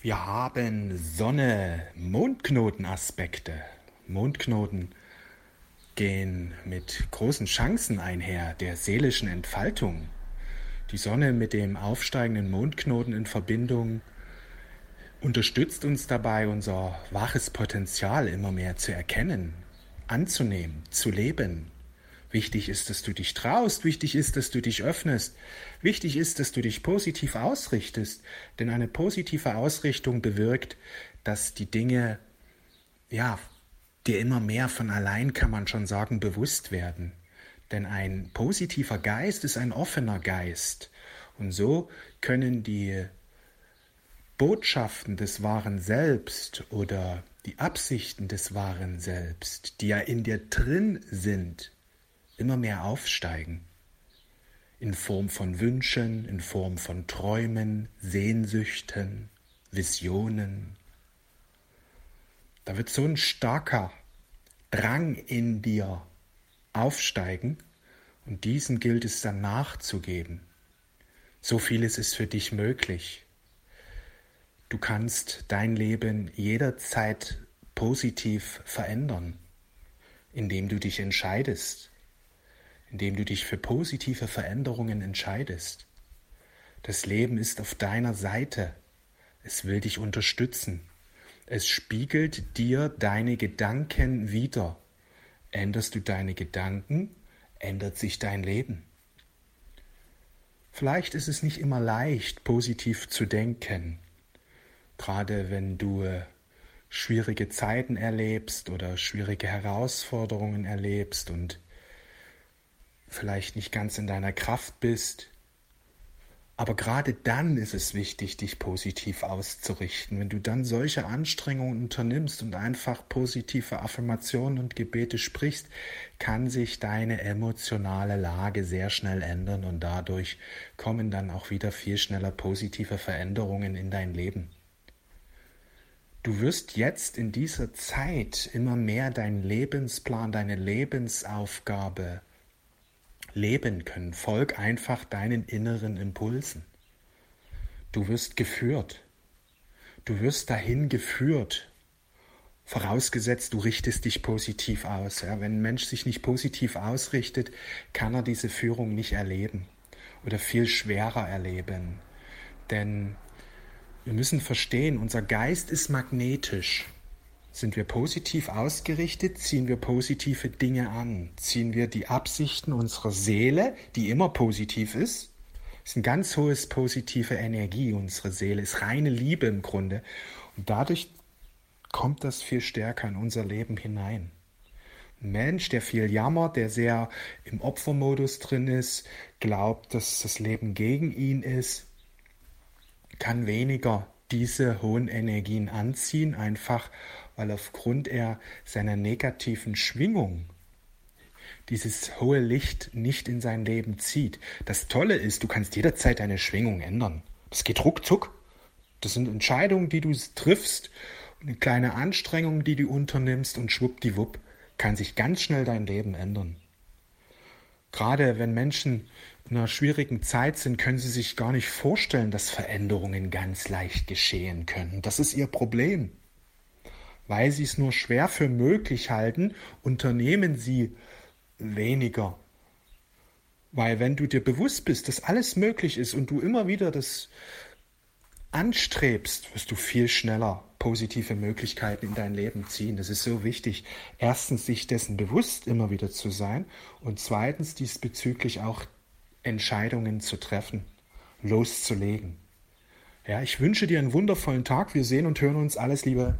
Wir haben Sonne-Mondknoten-Aspekte. Mondknoten gehen mit großen Chancen einher der seelischen Entfaltung. Die Sonne mit dem aufsteigenden Mondknoten in Verbindung unterstützt uns dabei, unser waches Potenzial immer mehr zu erkennen, anzunehmen, zu leben. Wichtig ist, dass du dich traust, wichtig ist, dass du dich öffnest, wichtig ist, dass du dich positiv ausrichtest, denn eine positive Ausrichtung bewirkt, dass die Dinge, ja, dir immer mehr von allein, kann man schon sagen, bewusst werden. Denn ein positiver Geist ist ein offener Geist. Und so können die Botschaften des wahren Selbst oder die Absichten des wahren Selbst, die ja in dir drin sind, immer mehr aufsteigen. In Form von Wünschen, in Form von Träumen, Sehnsüchten, Visionen. Da wird so ein starker Drang in dir aufsteigen und diesen gilt es dann nachzugeben. So vieles ist für dich möglich. Du kannst dein Leben jederzeit positiv verändern, indem du dich entscheidest, indem du dich für positive Veränderungen entscheidest. Das Leben ist auf deiner Seite. Es will dich unterstützen. Es spiegelt dir deine Gedanken wider. Änderst du deine Gedanken, ändert sich dein Leben. Vielleicht ist es nicht immer leicht, positiv zu denken, gerade wenn du äh, schwierige Zeiten erlebst oder schwierige Herausforderungen erlebst und vielleicht nicht ganz in deiner Kraft bist. Aber gerade dann ist es wichtig, dich positiv auszurichten. Wenn du dann solche Anstrengungen unternimmst und einfach positive Affirmationen und Gebete sprichst, kann sich deine emotionale Lage sehr schnell ändern und dadurch kommen dann auch wieder viel schneller positive Veränderungen in dein Leben. Du wirst jetzt in dieser Zeit immer mehr deinen Lebensplan, deine Lebensaufgabe leben können. Folg einfach deinen inneren Impulsen. Du wirst geführt. Du wirst dahin geführt. Vorausgesetzt, du richtest dich positiv aus. Ja, wenn ein Mensch sich nicht positiv ausrichtet, kann er diese Führung nicht erleben oder viel schwerer erleben. Denn wir müssen verstehen, unser Geist ist magnetisch. Sind wir positiv ausgerichtet, ziehen wir positive Dinge an, ziehen wir die Absichten unserer Seele, die immer positiv ist. ist ein ganz hohes positive Energie, unsere Seele ist reine Liebe im Grunde. Und dadurch kommt das viel stärker in unser Leben hinein. Ein Mensch, der viel jammert, der sehr im Opfermodus drin ist, glaubt, dass das Leben gegen ihn ist, kann weniger diese hohen Energien anziehen, einfach weil aufgrund er seiner negativen Schwingung dieses hohe Licht nicht in sein Leben zieht. Das Tolle ist, du kannst jederzeit deine Schwingung ändern. Das geht ruckzuck. Das sind Entscheidungen, die du triffst, eine kleine Anstrengung, die du unternimmst und schwuppdiwupp kann sich ganz schnell dein Leben ändern. Gerade wenn Menschen in einer schwierigen Zeit sind, können sie sich gar nicht vorstellen, dass Veränderungen ganz leicht geschehen können. Das ist ihr Problem weil sie es nur schwer für möglich halten, unternehmen sie weniger. Weil wenn du dir bewusst bist, dass alles möglich ist und du immer wieder das anstrebst, wirst du viel schneller positive Möglichkeiten in dein Leben ziehen. Das ist so wichtig. Erstens, sich dessen bewusst immer wieder zu sein und zweitens, diesbezüglich auch Entscheidungen zu treffen, loszulegen. Ja, ich wünsche dir einen wundervollen Tag. Wir sehen und hören uns. Alles Liebe.